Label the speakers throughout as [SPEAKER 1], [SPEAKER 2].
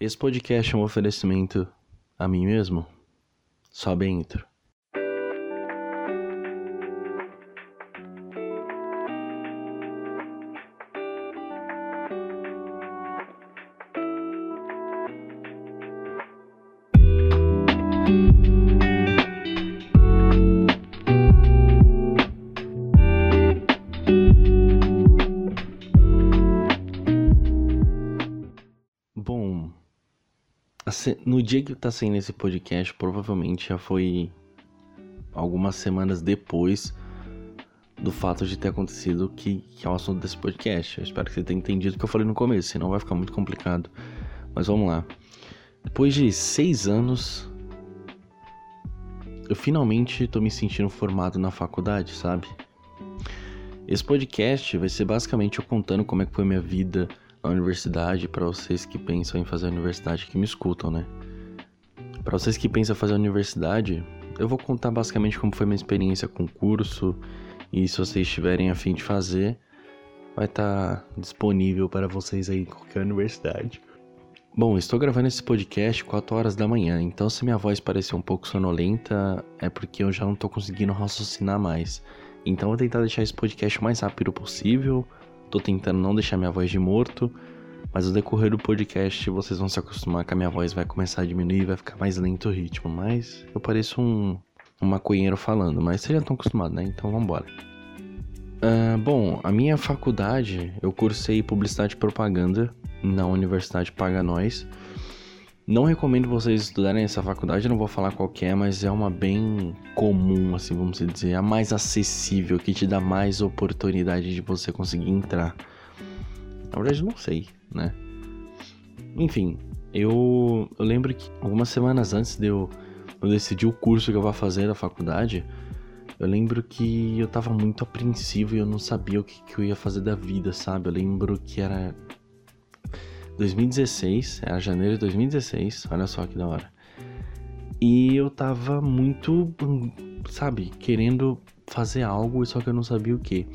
[SPEAKER 1] Esse podcast é um oferecimento a mim mesmo? Sobe a intro. No dia que tá saindo esse podcast, provavelmente já foi algumas semanas depois do fato de ter acontecido que, que é o assunto desse podcast. Eu espero que você tenha entendido o que eu falei no começo, senão vai ficar muito complicado. Mas vamos lá. Depois de seis anos, eu finalmente tô me sentindo formado na faculdade, sabe? Esse podcast vai ser basicamente eu contando como é que foi minha vida na universidade para vocês que pensam em fazer a universidade que me escutam, né? Para vocês que pensam em fazer a universidade, eu vou contar basicamente como foi minha experiência com o curso e se vocês estiverem a fim de fazer, vai estar tá disponível para vocês aí em qualquer universidade. Bom, estou gravando esse podcast 4 horas da manhã, então se minha voz parecer um pouco sonolenta, é porque eu já não estou conseguindo raciocinar mais. Então vou tentar deixar esse podcast o mais rápido possível. Tô tentando não deixar minha voz de morto, mas no decorrer do podcast vocês vão se acostumar que a minha voz vai começar a diminuir vai ficar mais lento o ritmo. Mas eu pareço um, um maconheiro falando, mas vocês já estão acostumados, né? Então vambora. Uh, bom, a minha faculdade, eu cursei Publicidade e Propaganda na Universidade Paga Nós. Não recomendo vocês estudarem essa faculdade, não vou falar qual é, mas é uma bem comum, assim, vamos dizer, a mais acessível, que te dá mais oportunidade de você conseguir entrar. Na verdade, não sei, né? Enfim, eu, eu lembro que algumas semanas antes de eu, eu decidir o curso que eu vou fazer da faculdade, eu lembro que eu tava muito apreensivo e eu não sabia o que, que eu ia fazer da vida, sabe? Eu lembro que era 2016, era janeiro de 2016, olha só que da hora. E eu tava muito, sabe, querendo fazer algo, só que eu não sabia o que.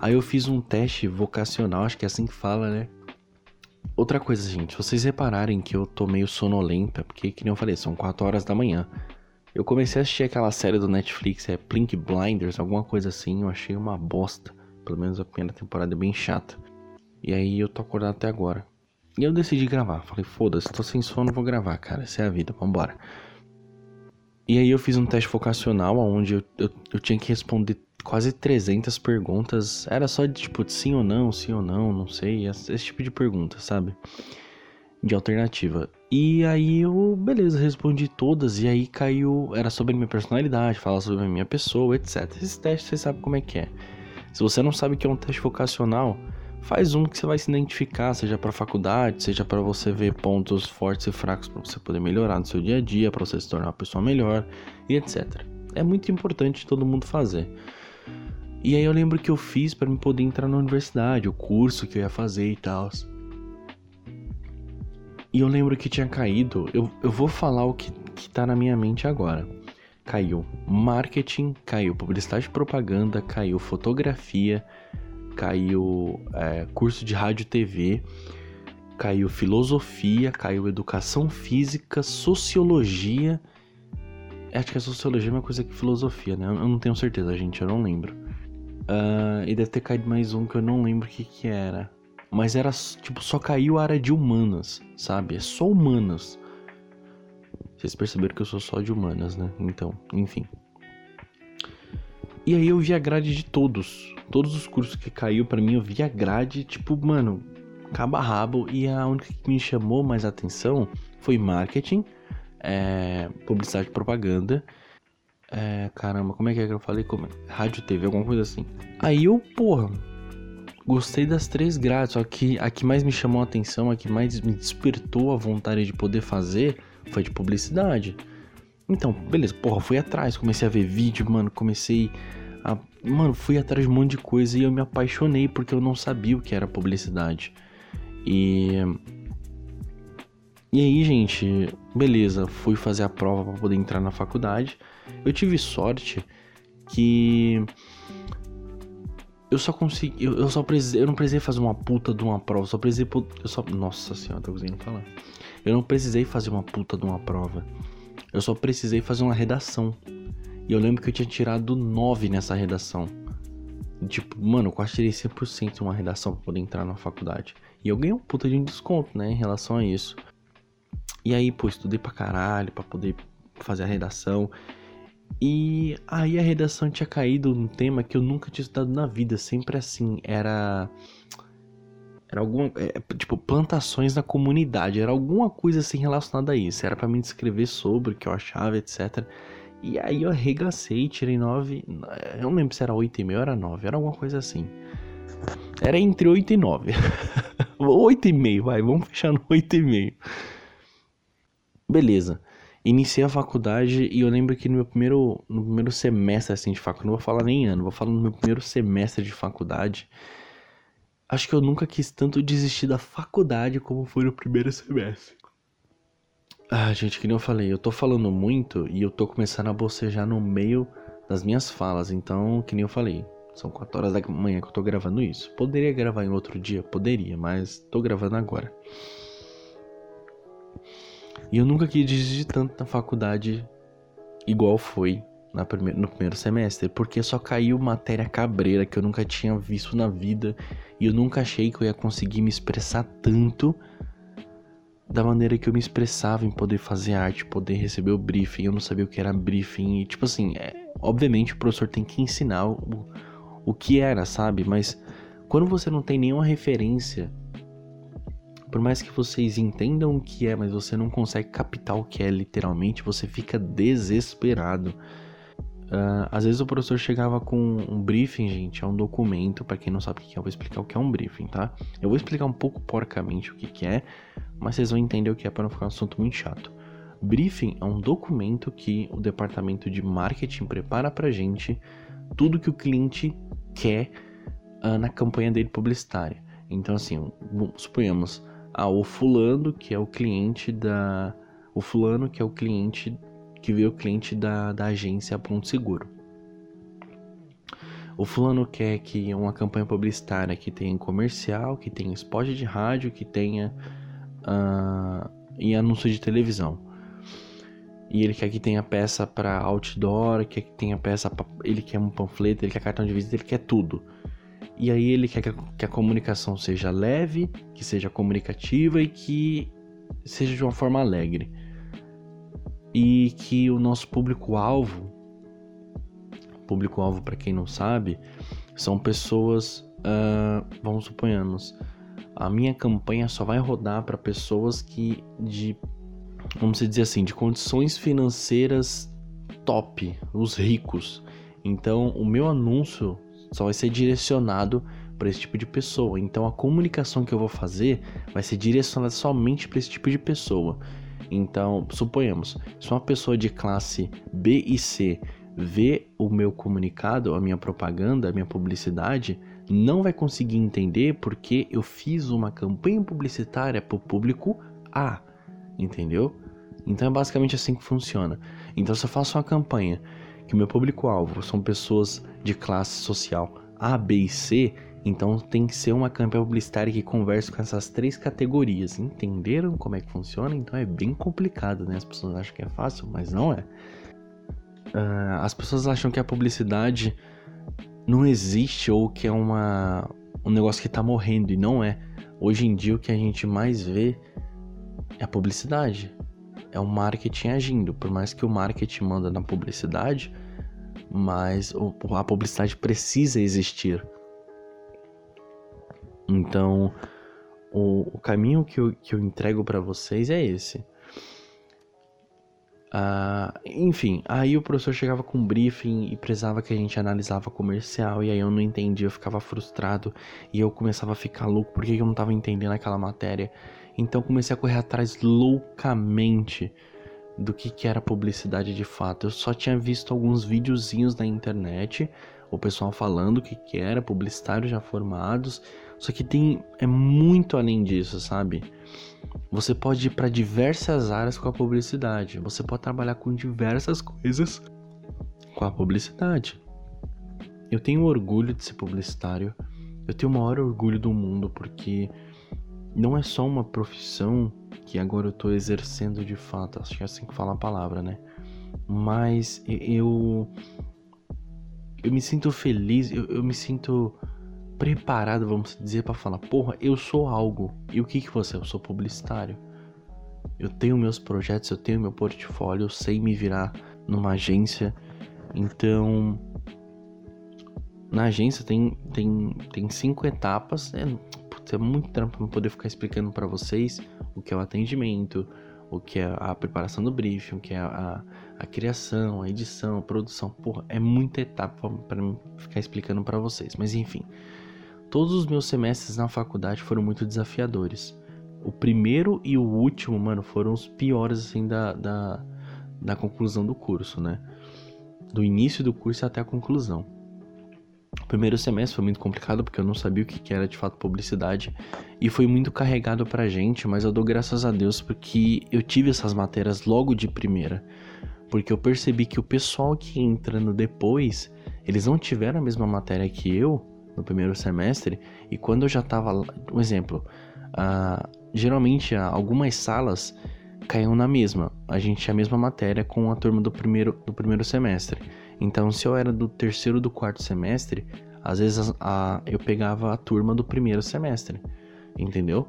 [SPEAKER 1] Aí eu fiz um teste vocacional, acho que é assim que fala, né? Outra coisa, gente, vocês repararem que eu tô meio sonolenta, porque, que nem eu falei, são 4 horas da manhã. Eu comecei a assistir aquela série do Netflix, é Plink Blinders, alguma coisa assim, eu achei uma bosta. Pelo menos a primeira temporada é bem chata. E aí eu tô acordado até agora. E eu decidi gravar. Falei, foda-se, tô sem sono, vou gravar, cara. Essa é a vida, vambora. E aí eu fiz um teste vocacional onde eu, eu, eu, tinha que responder quase 300 perguntas. Era só de tipo sim ou não, sim ou não, não sei. Esse, esse tipo de pergunta, sabe? De alternativa. E aí eu, beleza, respondi todas. E aí caiu. Era sobre minha personalidade, falar sobre a minha pessoa, etc. Esse teste você sabe como é que é. Se você não sabe o que é um teste vocacional faz um que você vai se identificar, seja para faculdade, seja para você ver pontos fortes e fracos para você poder melhorar no seu dia a dia, para você se tornar uma pessoa melhor e etc. É muito importante todo mundo fazer. E aí eu lembro que eu fiz para me poder entrar na universidade, o curso que eu ia fazer e tal. E eu lembro que tinha caído, eu, eu vou falar o que, que tá na minha mente agora. Caiu marketing, caiu publicidade e propaganda, caiu fotografia, caiu é, curso de rádio e TV, caiu filosofia, caiu educação física, sociologia. Acho que a sociologia é uma coisa que filosofia, né? Eu não tenho certeza, gente, eu não lembro. Uh, e deve ter caído mais um que eu não lembro o que, que era. Mas era, tipo, só caiu a área de humanas, sabe? É só humanas. Vocês perceberam que eu sou só de humanas, né? Então, enfim. E aí eu vi a grade de todos. Todos os cursos que caiu para mim, eu vi a grade, tipo, mano, cabo a rabo. E a única que me chamou mais atenção foi marketing, é, publicidade e propaganda. É, caramba, como é que é que eu falei? Como? Rádio TV, alguma coisa assim. Aí eu, porra, gostei das três grades, só que a que mais me chamou a atenção, a que mais me despertou a vontade de poder fazer foi de publicidade. Então, beleza, porra, fui atrás, comecei a ver vídeo, mano, comecei a. Mano, fui atrás de um monte de coisa e eu me apaixonei porque eu não sabia o que era publicidade. E. E aí, gente, beleza, fui fazer a prova para poder entrar na faculdade. Eu tive sorte que eu só consegui. Eu, eu, só precisei. Eu não precisei fazer uma puta de uma prova. Só precisei. Eu só. Nossa senhora, tô conseguindo falar. Eu não precisei fazer uma puta de uma prova. Eu só precisei fazer uma redação. E eu lembro que eu tinha tirado 9 nessa redação. Tipo, mano, eu quase tirei 100% uma redação pra poder entrar na faculdade. E eu ganhei um puta de um desconto, né, em relação a isso. E aí, pô, estudei pra caralho pra poder fazer a redação. E aí a redação tinha caído num tema que eu nunca tinha estudado na vida, sempre assim, era era algum é, tipo plantações na comunidade, era alguma coisa assim relacionada a isso, era para me descrever sobre o que eu achava, etc. E aí eu arregacei, tirei 9, eu não lembro se era 8,5 ou era 9, era alguma coisa assim. Era entre 8 e 9. 8,5, vai, vamos fechar no 8,5. Beleza. Iniciei a faculdade e eu lembro que no meu primeiro, no primeiro semestre assim, de faculdade, não vou falar nem ano, vou falar no meu primeiro semestre de faculdade. Acho que eu nunca quis tanto desistir da faculdade como foi no primeiro semestre. Ah, gente, que nem eu falei, eu tô falando muito e eu tô começando a bocejar no meio das minhas falas, então, que nem eu falei, são 4 horas da manhã que eu tô gravando isso. Poderia gravar em outro dia? Poderia, mas tô gravando agora. E eu nunca quis desistir tanto na faculdade igual foi prime no primeiro semestre, porque só caiu matéria cabreira que eu nunca tinha visto na vida e eu nunca achei que eu ia conseguir me expressar tanto da maneira que eu me expressava em poder fazer arte, poder receber o briefing. Eu não sabia o que era briefing e tipo assim, é, obviamente o professor tem que ensinar o, o que era, sabe? Mas quando você não tem nenhuma referência por mais que vocês entendam o que é, mas você não consegue captar o que é literalmente, você fica desesperado. Uh, às vezes o professor chegava com um briefing, gente, é um documento, para quem não sabe o que é, eu vou explicar o que é um briefing, tá? Eu vou explicar um pouco porcamente o que, é, mas vocês vão entender o que é para não ficar um assunto muito chato. Briefing é um documento que o departamento de marketing prepara pra gente tudo que o cliente quer uh, na campanha dele publicitária. Então, assim, suponhamos, ah, o fulano que é o cliente da. O fulano que é o cliente que vê o cliente da, da agência Ponto Seguro. O fulano quer que uma campanha publicitária que tenha comercial, que tenha spot de rádio, que tenha uh, e anúncio de televisão. E ele quer que tenha peça para outdoor, quer que tenha peça, pra, ele quer um panfleto, ele quer cartão de visita, ele quer tudo. E aí ele quer que a comunicação seja leve, que seja comunicativa e que seja de uma forma alegre. E que o nosso público-alvo, público-alvo para quem não sabe, são pessoas, uh, vamos suponhamos, a minha campanha só vai rodar para pessoas que de, vamos dizer assim, de condições financeiras top, os ricos. Então, o meu anúncio só vai ser direcionado para esse tipo de pessoa. Então a comunicação que eu vou fazer vai ser direcionada somente para esse tipo de pessoa. Então, suponhamos, se uma pessoa de classe B e C vê o meu comunicado, a minha propaganda, a minha publicidade, não vai conseguir entender porque eu fiz uma campanha publicitária para o público A, entendeu? Então é basicamente assim que funciona. Então se eu faço uma campanha que o meu público-alvo são pessoas de classe social A, B e C, então tem que ser uma campanha publicitária que converse com essas três categorias. Entenderam como é que funciona? Então é bem complicado, né? As pessoas acham que é fácil, mas não é. Uh, as pessoas acham que a publicidade não existe ou que é uma, um negócio que tá morrendo, e não é. Hoje em dia o que a gente mais vê é a publicidade é o marketing agindo. Por mais que o marketing manda na publicidade, mas a publicidade precisa existir. Então, o, o caminho que eu, que eu entrego para vocês é esse. Uh, enfim, aí o professor chegava com um briefing e precisava que a gente analisava comercial, e aí eu não entendia, eu ficava frustrado, e eu começava a ficar louco porque eu não estava entendendo aquela matéria. Então comecei a correr atrás loucamente do que, que era publicidade de fato. Eu só tinha visto alguns videozinhos na internet, o pessoal falando o que, que era, publicitários já formados. Só que tem é muito além disso, sabe? Você pode ir para diversas áreas com a publicidade. Você pode trabalhar com diversas coisas com a publicidade. eu tenho orgulho de ser publicitário. Eu tenho o maior orgulho do mundo porque não é só uma profissão que agora eu tô exercendo de fato, acho que é assim que fala a palavra, né? Mas eu eu me sinto feliz, eu, eu me sinto preparado, vamos dizer, para falar, porra, eu sou algo. E o que que você? É? Eu sou publicitário. Eu tenho meus projetos, eu tenho meu portfólio, eu sei me virar numa agência. Então, na agência tem, tem, tem cinco etapas. É, putz, é muito trampo pra poder ficar explicando para vocês o que é o atendimento, o que é a preparação do briefing, o que é a, a criação, a edição, a produção. Porra, é muita etapa para ficar explicando para vocês. Mas enfim, todos os meus semestres na faculdade foram muito desafiadores. O primeiro e o último, mano, foram os piores, assim, da, da, da conclusão do curso, né? Do início do curso até a conclusão. O primeiro semestre foi muito complicado porque eu não sabia o que era de fato publicidade e foi muito carregado pra gente, mas eu dou graças a Deus porque eu tive essas matérias logo de primeira. Porque eu percebi que o pessoal que entrando depois, eles não tiveram a mesma matéria que eu no primeiro semestre e quando eu já tava, um exemplo, uh, geralmente algumas salas caíam na mesma. A gente tinha a mesma matéria com a turma do primeiro, do primeiro semestre. Então, se eu era do terceiro do quarto semestre, às vezes a, a, eu pegava a turma do primeiro semestre, entendeu?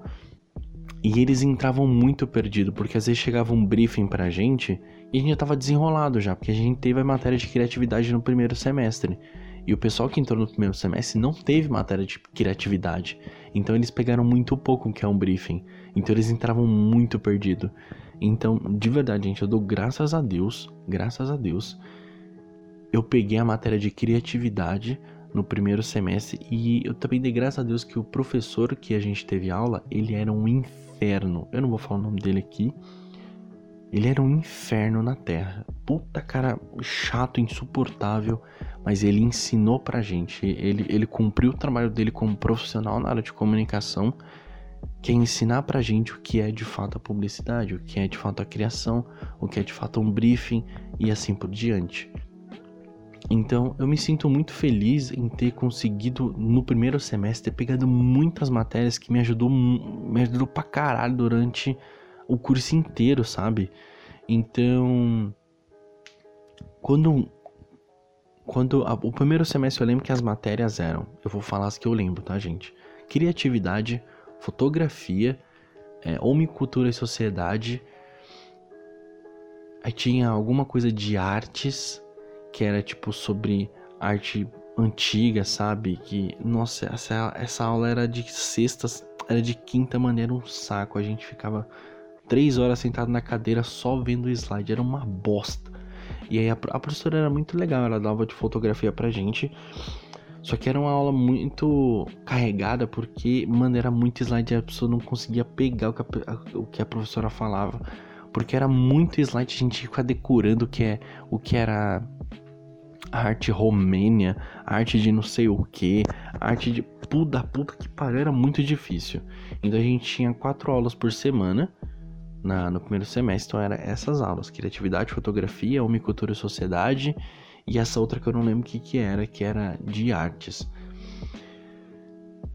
[SPEAKER 1] E eles entravam muito perdido, porque às vezes chegava um briefing pra gente e a gente já tava desenrolado já, porque a gente teve a matéria de criatividade no primeiro semestre. E o pessoal que entrou no primeiro semestre não teve matéria de criatividade. Então eles pegaram muito pouco o que é um briefing. Então eles entravam muito perdido. Então, de verdade, gente, eu dou graças a Deus, graças a Deus, eu peguei a matéria de criatividade no primeiro semestre e eu também dei graças a Deus que o professor que a gente teve aula, ele era um inferno. Eu não vou falar o nome dele aqui, ele era um inferno na Terra. Puta cara chato, insuportável, mas ele ensinou pra gente. Ele, ele cumpriu o trabalho dele como profissional na área de comunicação, que é ensinar pra gente o que é de fato a publicidade, o que é de fato a criação, o que é de fato um briefing e assim por diante. Então, eu me sinto muito feliz em ter conseguido no primeiro semestre ter pegado muitas matérias que me ajudou, me ajudou pra caralho durante o curso inteiro, sabe? Então, quando quando a, o primeiro semestre eu lembro que as matérias eram, eu vou falar as que eu lembro, tá, gente? Criatividade, fotografia, é, cultura e sociedade. Aí tinha alguma coisa de artes, que era tipo sobre arte antiga, sabe? Que, nossa, essa, essa aula era de sexta, era de quinta maneira um saco. A gente ficava três horas sentado na cadeira só vendo o slide, era uma bosta. E aí a, a professora era muito legal, ela dava de fotografia pra gente. Só que era uma aula muito carregada porque, mano, era muito slide e a pessoa não conseguia pegar o que a, o que a professora falava. Porque era muito slide, a gente ia ficar decorando o que, é, o que era arte romênia, arte de não sei o que, arte de puta, puta que pariu, era muito difícil. Então a gente tinha quatro aulas por semana na, no primeiro semestre, então era essas aulas, criatividade, fotografia, homicultura e sociedade, e essa outra que eu não lembro o que que era, que era de artes.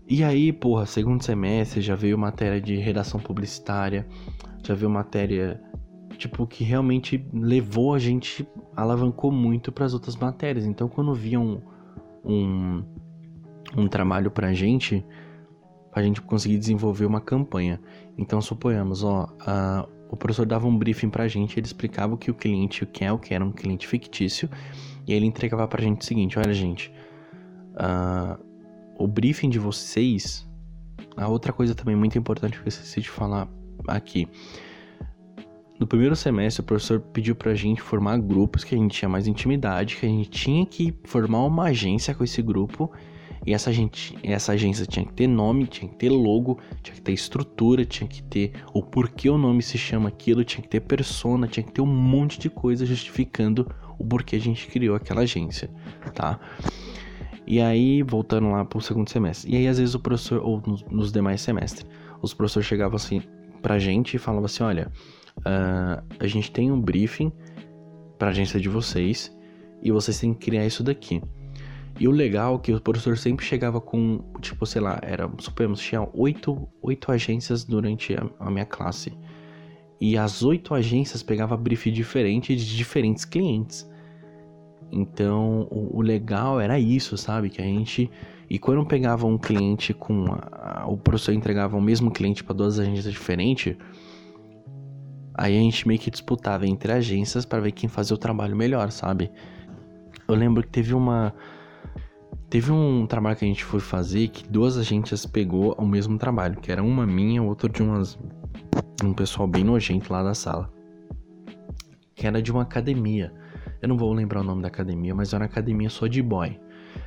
[SPEAKER 1] E aí, porra, segundo semestre já veio matéria de redação publicitária, já veio matéria tipo que realmente levou a gente alavancou muito para as outras matérias. Então, quando via um, um, um trabalho pra gente, a gente conseguir desenvolver uma campanha. Então, suponhamos, ó, a, o professor dava um briefing pra gente, ele explicava o que o cliente quer, o que era um cliente fictício, e ele entregava pra gente o seguinte: olha, gente, uh, o briefing de vocês. A outra coisa também muito importante que eu esqueci de falar aqui. No primeiro semestre, o professor pediu pra gente formar grupos que a gente tinha mais intimidade, que a gente tinha que formar uma agência com esse grupo e essa, gente, essa agência tinha que ter nome, tinha que ter logo, tinha que ter estrutura, tinha que ter o porquê o nome se chama aquilo, tinha que ter persona, tinha que ter um monte de coisa justificando o porquê a gente criou aquela agência, tá? E aí, voltando lá pro segundo semestre. E aí, às vezes, o professor, ou nos, nos demais semestres, os professores chegavam assim pra gente e falavam assim: olha, uh, a gente tem um briefing pra agência de vocês e vocês têm que criar isso daqui. E o legal é que o professor sempre chegava com, tipo, sei lá, era, suponhamos, tinha oito, oito agências durante a, a minha classe. E as oito agências pegavam brief diferente de diferentes clientes. Então, o, o, legal era isso, sabe? Que a gente. E quando pegava um cliente com. A, o professor entregava o mesmo cliente para duas agências diferentes. Aí a gente meio que disputava entre agências para ver quem fazia o trabalho melhor, sabe? Eu lembro que teve uma. Teve um trabalho que a gente foi fazer que duas agências pegou o mesmo trabalho, que era uma minha, outra de umas um pessoal bem nojento lá da sala. Que era de uma academia. Eu não vou lembrar o nome da academia, mas era uma academia só de boy.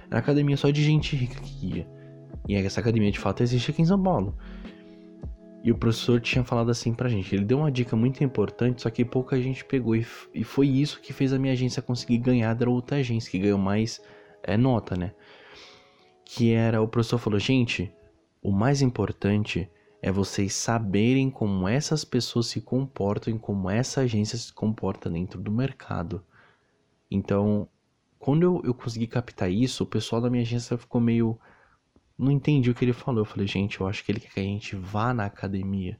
[SPEAKER 1] Era uma academia só de gente rica que ia. E essa academia de fato existe aqui em São Paulo. E o professor tinha falado assim pra gente. Ele deu uma dica muito importante, só que pouca gente pegou. E, e foi isso que fez a minha agência conseguir ganhar da outra agência, que ganhou mais é, nota, né? Que era, o professor falou, gente, o mais importante é vocês saberem como essas pessoas se comportam e como essa agência se comporta dentro do mercado. Então, quando eu, eu consegui captar isso, o pessoal da minha agência ficou meio. Não entendi o que ele falou. Eu falei, gente, eu acho que ele quer que a gente vá na academia.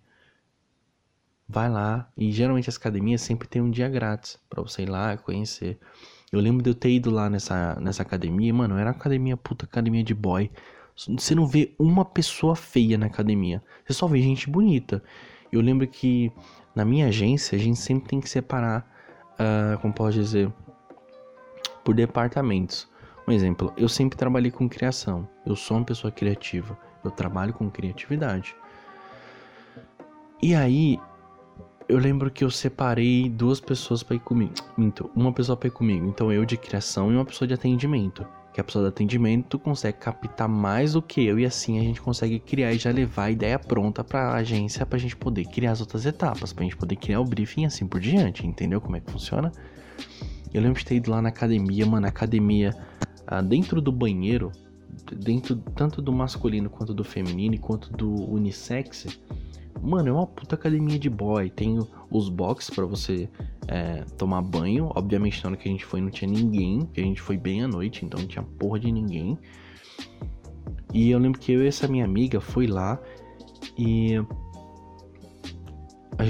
[SPEAKER 1] Vai lá. E geralmente as academias sempre tem um dia grátis para você ir lá conhecer. Eu lembro de eu ter ido lá nessa, nessa academia. Mano, era academia, puta academia de boy. Você não vê uma pessoa feia na academia. Você só vê gente bonita. Eu lembro que na minha agência a gente sempre tem que separar, uh, como posso dizer, por departamentos. Um exemplo, eu sempre trabalhei com criação. Eu sou uma pessoa criativa. Eu trabalho com criatividade. E aí, eu lembro que eu separei duas pessoas para ir comigo. Minto, uma pessoa para ir comigo. Então eu de criação e uma pessoa de atendimento que a pessoa do atendimento consegue captar mais do que eu e assim a gente consegue criar e já levar a ideia pronta para a agência para a gente poder criar as outras etapas, para a gente poder criar o briefing e assim por diante, entendeu como é que funciona? Eu lembro de ter ido lá na academia, mano, academia ah, dentro do banheiro, dentro tanto do masculino quanto do feminino, quanto do unissex, Mano, é uma puta academia de boy. Tem os box para você é, tomar banho. Obviamente, na hora que a gente foi, não tinha ninguém. A gente foi bem à noite, então não tinha porra de ninguém. E eu lembro que eu e essa minha amiga foi lá e.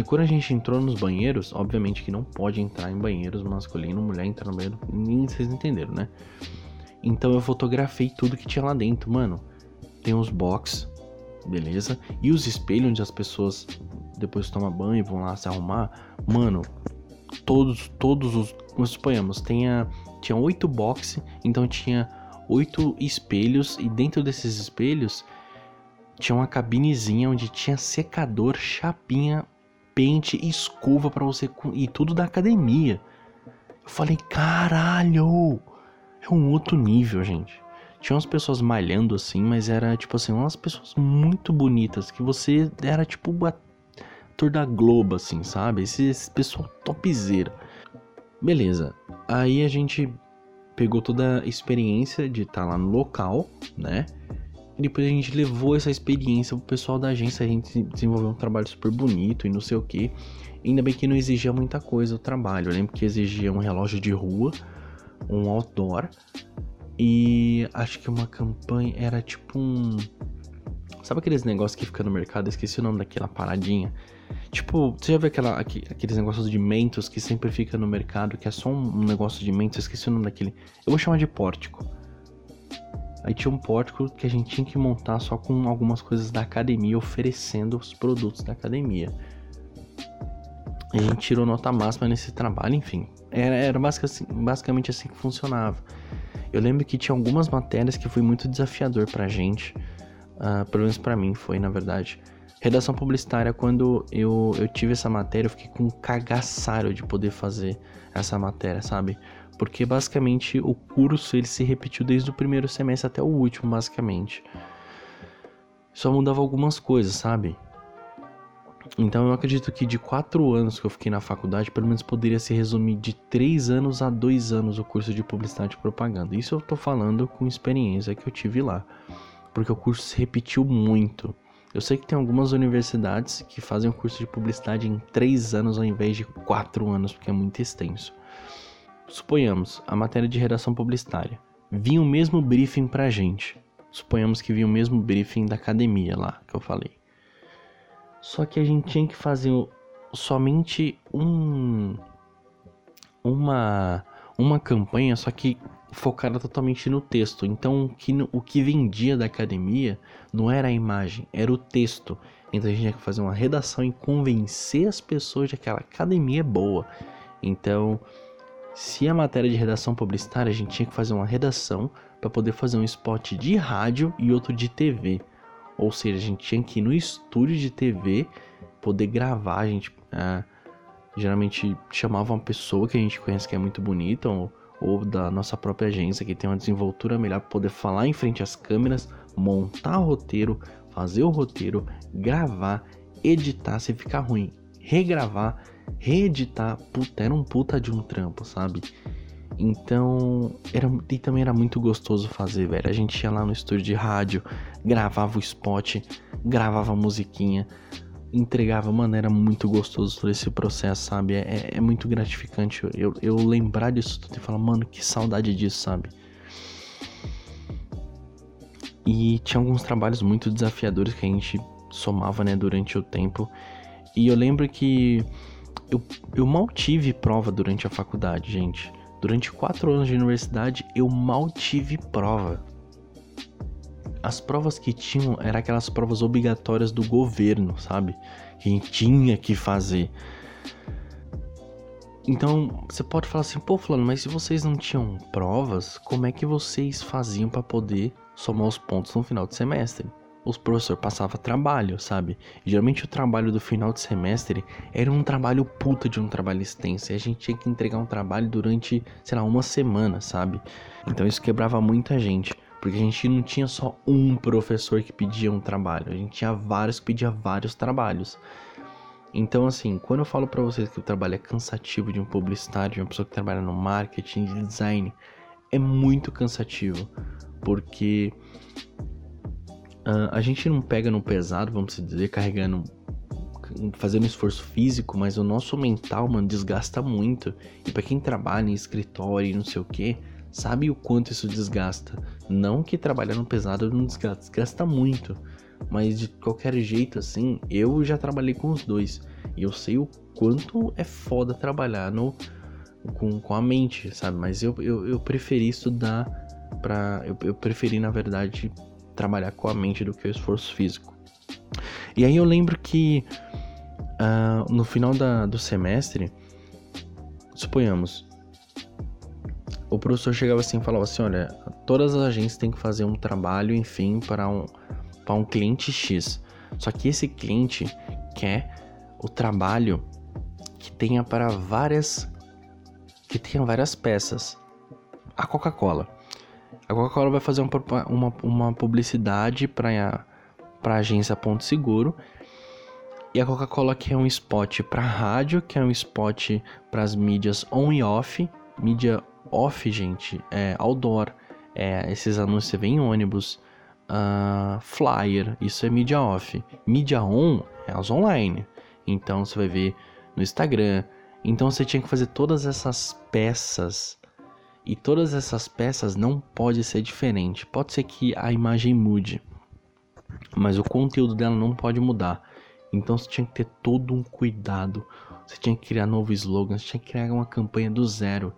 [SPEAKER 1] Quando a gente entrou nos banheiros, obviamente que não pode entrar em banheiros masculino, mulher entrar no banheiro, nem vocês entenderam, né? Então eu fotografei tudo que tinha lá dentro, mano. Tem uns box, beleza? E os espelhos onde as pessoas depois tomam banho e vão lá se arrumar, mano, todos, todos os, suponhamos, tenha, tinha oito boxes, então tinha oito espelhos e dentro desses espelhos tinha uma cabinezinha onde tinha secador, chapinha, pente, escova para você e tudo da academia. Eu falei, caralho, é um outro nível, gente. Tinha umas pessoas malhando assim, mas era tipo assim, umas pessoas muito bonitas que você era tipo ator da Globo, assim, sabe? Esse, esse pessoal topzera. Beleza. Aí a gente pegou toda a experiência de estar tá lá no local, né? E depois a gente levou essa experiência pro pessoal da agência, a gente desenvolveu um trabalho super bonito e não sei o que. Ainda bem que não exigia muita coisa o trabalho. Eu lembro que exigia um relógio de rua, um outdoor e acho que uma campanha era tipo um. Sabe aqueles negócios que fica no mercado? esqueci o nome daquela paradinha. Tipo, você já viu aquela, aqueles negócios de mentos que sempre fica no mercado, que é só um, negócio de mentos, esqueci o nome daquele. Eu vou chamar de pórtico. Aí tinha um pórtico que a gente tinha que montar só com algumas coisas da academia, oferecendo os produtos da academia. E a gente tirou nota máxima nesse trabalho, enfim. Era, era basicamente assim que funcionava. Eu lembro que tinha algumas matérias que foi muito desafiador pra gente. Uh, pelo menos pra mim foi, na verdade. Redação publicitária, quando eu, eu tive essa matéria, eu fiquei com um cagaçário de poder fazer essa matéria, sabe? Porque basicamente o curso ele se repetiu desde o primeiro semestre até o último, basicamente. Só mudava algumas coisas, sabe? Então eu acredito que de quatro anos que eu fiquei na faculdade, pelo menos poderia se resumir de três anos a dois anos o curso de publicidade e propaganda. Isso eu tô falando com experiência que eu tive lá, porque o curso se repetiu muito. Eu sei que tem algumas universidades que fazem o curso de publicidade em três anos ao invés de quatro anos, porque é muito extenso. Suponhamos a matéria de redação publicitária. vinha o mesmo briefing pra gente. Suponhamos que vinha o mesmo briefing da academia lá que eu falei. Só que a gente tinha que fazer somente um uma uma campanha, só que focada totalmente no texto. Então, o que, o que vendia da academia não era a imagem, era o texto. Então, a gente tinha que fazer uma redação e convencer as pessoas de que aquela academia é boa. Então, se a matéria de redação publicitária, a gente tinha que fazer uma redação para poder fazer um spot de rádio e outro de TV. Ou seja, a gente tinha que ir no estúdio de TV poder gravar. A gente ah, geralmente chamava uma pessoa que a gente conhece que é muito bonita, ou, ou da nossa própria agência que tem uma desenvoltura melhor para poder falar em frente às câmeras, montar o roteiro, fazer o roteiro, gravar, editar se ficar ruim, regravar reeditar, puta, era um puta de um trampo, sabe? Então, era, e também era muito gostoso fazer, velho. A gente ia lá no estúdio de rádio, gravava o spot, gravava a musiquinha, entregava, mano, era muito gostoso todo esse processo, sabe? É, é muito gratificante eu, eu lembrar disso tudo e falar, mano, que saudade disso, sabe? E tinha alguns trabalhos muito desafiadores que a gente somava, né, durante o tempo. E eu lembro que eu, eu mal tive prova durante a faculdade, gente. Durante quatro anos de universidade, eu mal tive prova. As provas que tinham eram aquelas provas obrigatórias do governo, sabe? Que a gente tinha que fazer. Então, você pode falar assim, pô, Fulano, mas se vocês não tinham provas, como é que vocês faziam para poder somar os pontos no final de semestre? Os professores passavam trabalho, sabe? Geralmente o trabalho do final de semestre era um trabalho puta de um trabalho extenso. E a gente tinha que entregar um trabalho durante, sei lá, uma semana, sabe? Então isso quebrava muita gente. Porque a gente não tinha só um professor que pedia um trabalho, a gente tinha vários que pediam vários trabalhos. Então, assim, quando eu falo para vocês que o trabalho é cansativo de um publicitário, de uma pessoa que trabalha no marketing, de design, é muito cansativo. Porque Uh, a gente não pega no pesado, vamos dizer, carregando, fazendo esforço físico, mas o nosso mental, mano, desgasta muito. E para quem trabalha em escritório e não sei o que, sabe o quanto isso desgasta. Não que trabalhar no pesado não desgasta, desgasta muito. Mas de qualquer jeito, assim, eu já trabalhei com os dois. E eu sei o quanto é foda trabalhar no, com, com a mente, sabe? Mas eu, eu, eu preferi estudar pra. Eu, eu preferi, na verdade, trabalhar com a mente do que o esforço físico. E aí eu lembro que uh, no final da, do semestre, suponhamos, o professor chegava assim e falava assim: olha, todas as agências têm que fazer um trabalho, enfim, para um, para um cliente X. Só que esse cliente quer o trabalho que tenha para várias que tenha várias peças. A Coca-Cola. A Coca-Cola vai fazer uma, uma, uma publicidade para a agência Ponto Seguro. E a Coca-Cola quer um spot para rádio, quer um spot para as mídias on e off. Mídia off, gente, é outdoor. É, esses anúncios você em ônibus. Uh, flyer, isso é mídia off. Mídia on é as online. Então você vai ver no Instagram. Então você tinha que fazer todas essas peças e todas essas peças não pode ser diferente. Pode ser que a imagem mude, mas o conteúdo dela não pode mudar. Então você tinha que ter todo um cuidado. Você tinha que criar novo slogan, você tinha que criar uma campanha do zero.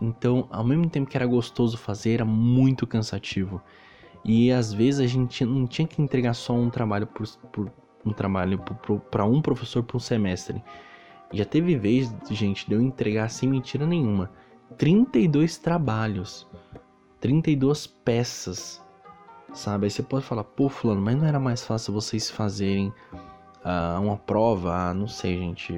[SPEAKER 1] Então, ao mesmo tempo que era gostoso fazer, era muito cansativo. E às vezes a gente não tinha que entregar só um trabalho por, por um trabalho para um professor por um semestre. Já teve vez, gente, de eu entregar sem mentira nenhuma 32 trabalhos, 32 peças, sabe? Aí você pode falar, pô, Fulano, mas não era mais fácil vocês fazerem uh, uma prova? Ah, não sei, gente.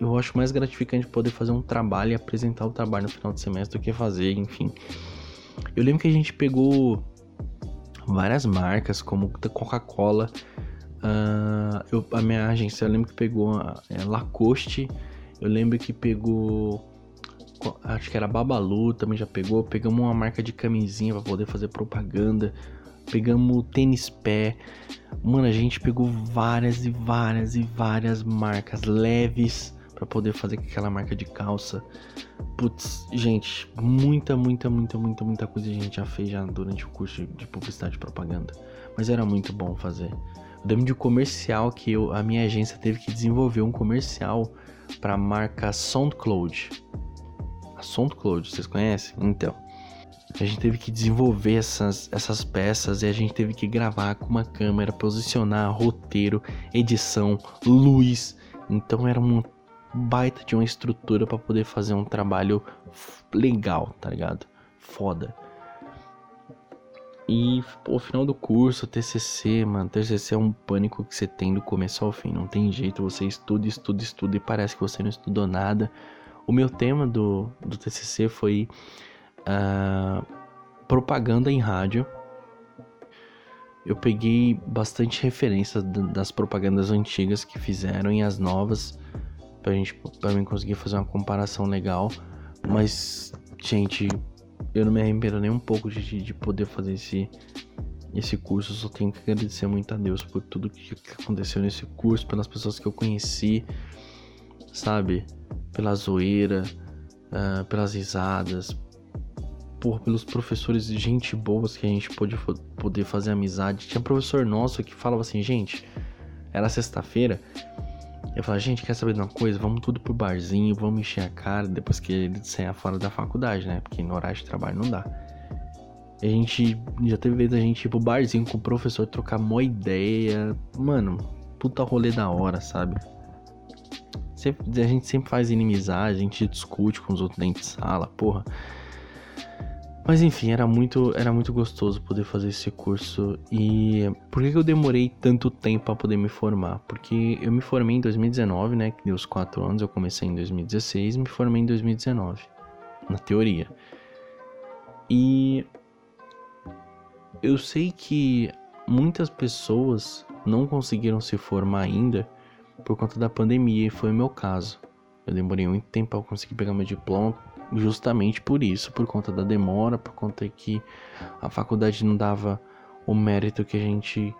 [SPEAKER 1] Eu, acho mais gratificante poder fazer um trabalho e apresentar o trabalho no final de semestre do que fazer, enfim. Eu lembro que a gente pegou várias marcas, como Coca-Cola. Uh, a minha agência, eu lembro que pegou a, é, Lacoste. Eu lembro que pegou acho que era Babalu, também já pegou. Pegamos uma marca de camisinha para poder fazer propaganda. Pegamos tênis pé. Mano, a gente pegou várias e várias e várias marcas leves para poder fazer aquela marca de calça. Putz, gente, muita, muita, muita, muita, muita coisa a gente já fez já durante o curso de publicidade e propaganda. Mas era muito bom fazer. Eu lembro de um comercial que eu, a minha agência teve que desenvolver um comercial para a marca SoundCloud. A SoundCloud, vocês conhecem? Então, a gente teve que desenvolver essas, essas peças e a gente teve que gravar com uma câmera, posicionar roteiro, edição, luz. Então era um baita de uma estrutura para poder fazer um trabalho legal, tá ligado? Foda. E pô, final do curso, TCC, mano, TCC é um pânico que você tem do começo ao fim, não tem jeito, você estuda, estuda, estuda e parece que você não estudou nada. O meu tema do, do TCC foi uh, propaganda em rádio. Eu peguei bastante referências das propagandas antigas que fizeram e as novas pra gente para mim conseguir fazer uma comparação legal. Mas, gente, eu não me arrependo nem um pouco de, de poder fazer esse esse curso. Eu só tenho que agradecer muito a Deus por tudo que, que aconteceu nesse curso, pelas pessoas que eu conheci, sabe? Pela zoeira, uh, pelas risadas, por, pelos professores de gente boas que a gente pôde poder fazer amizade. Tinha um professor nosso que falava assim, gente, era sexta-feira. Eu falava, gente, quer saber de uma coisa? Vamos tudo pro barzinho, vamos encher a cara depois que ele sair fora da faculdade, né? Porque no horário de trabalho não dá. A gente já teve vez a gente ir pro barzinho com o professor trocar mó ideia. Mano, puta rolê da hora, sabe? Sempre, a gente sempre faz inimizade, a gente discute com os outros dentro de sala, porra. Mas enfim, era muito, era muito gostoso poder fazer esse curso. E por que eu demorei tanto tempo para poder me formar? Porque eu me formei em 2019, né? Que deu os 4 anos, eu comecei em 2016 e me formei em 2019, na teoria. E eu sei que muitas pessoas não conseguiram se formar ainda por conta da pandemia, e foi o meu caso. Eu demorei muito tempo para conseguir pegar meu diploma justamente por isso, por conta da demora, por conta que a faculdade não dava o mérito que a gente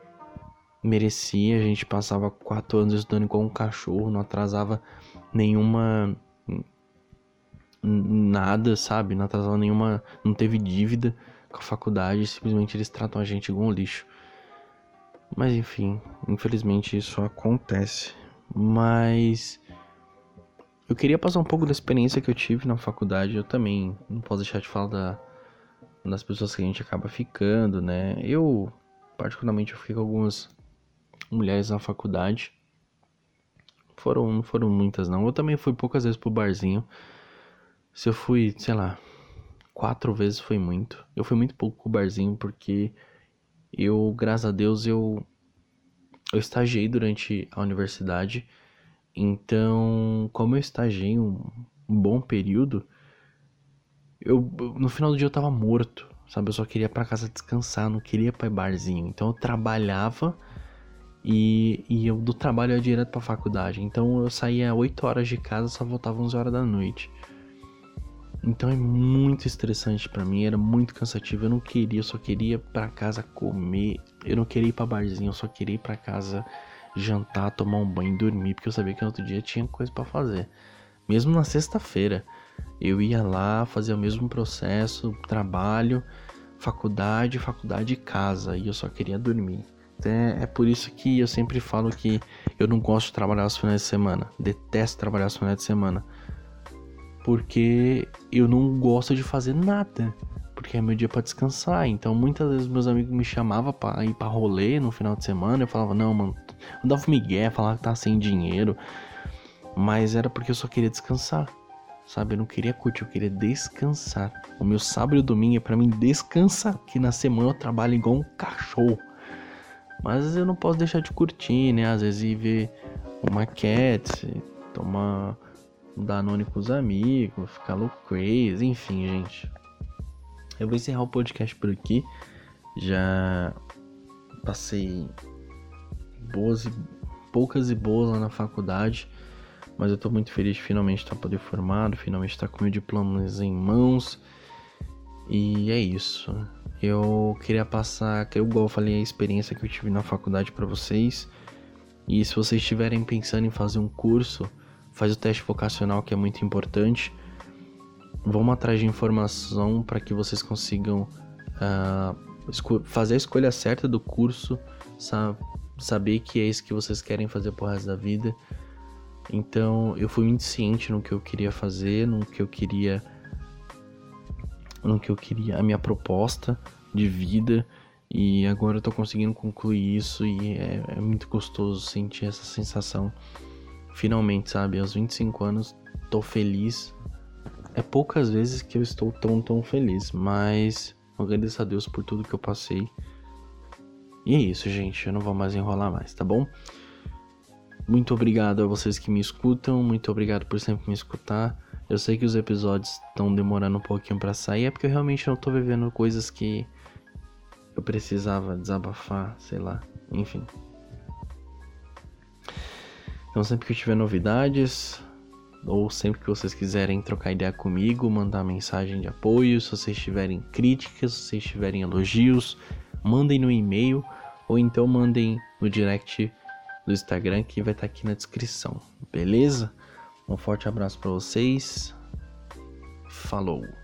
[SPEAKER 1] merecia. A gente passava quatro anos estudando igual um cachorro, não atrasava nenhuma nada, sabe? Não atrasava nenhuma, não teve dívida com a faculdade, simplesmente eles tratam a gente igual um lixo. Mas enfim, infelizmente isso acontece. Mas eu queria passar um pouco da experiência que eu tive na faculdade. Eu também não posso deixar de falar da, das pessoas que a gente acaba ficando, né? Eu, particularmente, eu fiquei com algumas mulheres na faculdade. Foram, não foram muitas, não. Eu também fui poucas vezes pro barzinho. Se eu fui, sei lá, quatro vezes foi muito. Eu fui muito pouco pro barzinho porque eu, graças a Deus, eu, eu estagiei durante a universidade. Então, como eu estagiei um, bom período, eu no final do dia eu tava morto, sabe? Eu só queria para casa descansar, não queria para barzinho. Então eu trabalhava e, e eu do trabalho eu ia direto para faculdade. Então eu saía 8 horas de casa, só voltava 11 horas da noite. Então é muito estressante para mim, era muito cansativo. Eu não queria, eu só queria para casa comer. Eu não queria ir para barzinho, eu só queria ir para casa jantar, tomar um banho e dormir, porque eu sabia que no outro dia tinha coisa para fazer. Mesmo na sexta-feira, eu ia lá fazer o mesmo processo, trabalho, faculdade, faculdade e casa, e eu só queria dormir. É, é por isso que eu sempre falo que eu não gosto de trabalhar os finais de semana. Detesto trabalhar os finais de semana. Porque eu não gosto de fazer nada porque é meu dia para descansar. Então muitas vezes meus amigos me chamavam para ir para rolê no final de semana, eu falava: "Não, mano, eu dava falava que tava sem dinheiro". Mas era porque eu só queria descansar. Sabe, eu não queria curtir, eu queria descansar. O meu sábado e domingo é para mim descansar, que na semana eu trabalho igual um cachorro. Mas eu não posso deixar de curtir, né? Às vezes ir ver uma cat, tomar Danone com os amigos, ficar louco crazy, enfim, gente. Eu vou encerrar o podcast por aqui. Já passei boas e, poucas e boas lá na faculdade, mas eu tô muito feliz de finalmente estar poder formado, finalmente estar com meu diploma em mãos. E é isso. Eu queria passar, que eu igual falei, a experiência que eu tive na faculdade para vocês. E se vocês estiverem pensando em fazer um curso, faz o teste vocacional que é muito importante. Vamos atrás de informação para que vocês consigam uh, fazer a escolha certa do curso, sabe? saber que é isso que vocês querem fazer pro resto da vida. Então eu fui muito ciente no que eu queria fazer, no que eu queria. No que eu queria, a minha proposta de vida. E agora eu tô conseguindo concluir isso e é, é muito gostoso sentir essa sensação. Finalmente, sabe? Aos 25 anos, tô feliz. É poucas vezes que eu estou tão, tão feliz, mas agradeço a Deus por tudo que eu passei. E é isso, gente. Eu não vou mais enrolar mais, tá bom? Muito obrigado a vocês que me escutam. Muito obrigado por sempre me escutar. Eu sei que os episódios estão demorando um pouquinho para sair, é porque eu realmente não tô vivendo coisas que eu precisava desabafar, sei lá, enfim. Então sempre que tiver novidades, ou sempre que vocês quiserem trocar ideia comigo, mandar mensagem de apoio, se vocês tiverem críticas, se vocês tiverem elogios, mandem no e-mail ou então mandem no direct do Instagram que vai estar tá aqui na descrição, beleza? Um forte abraço para vocês. Falou.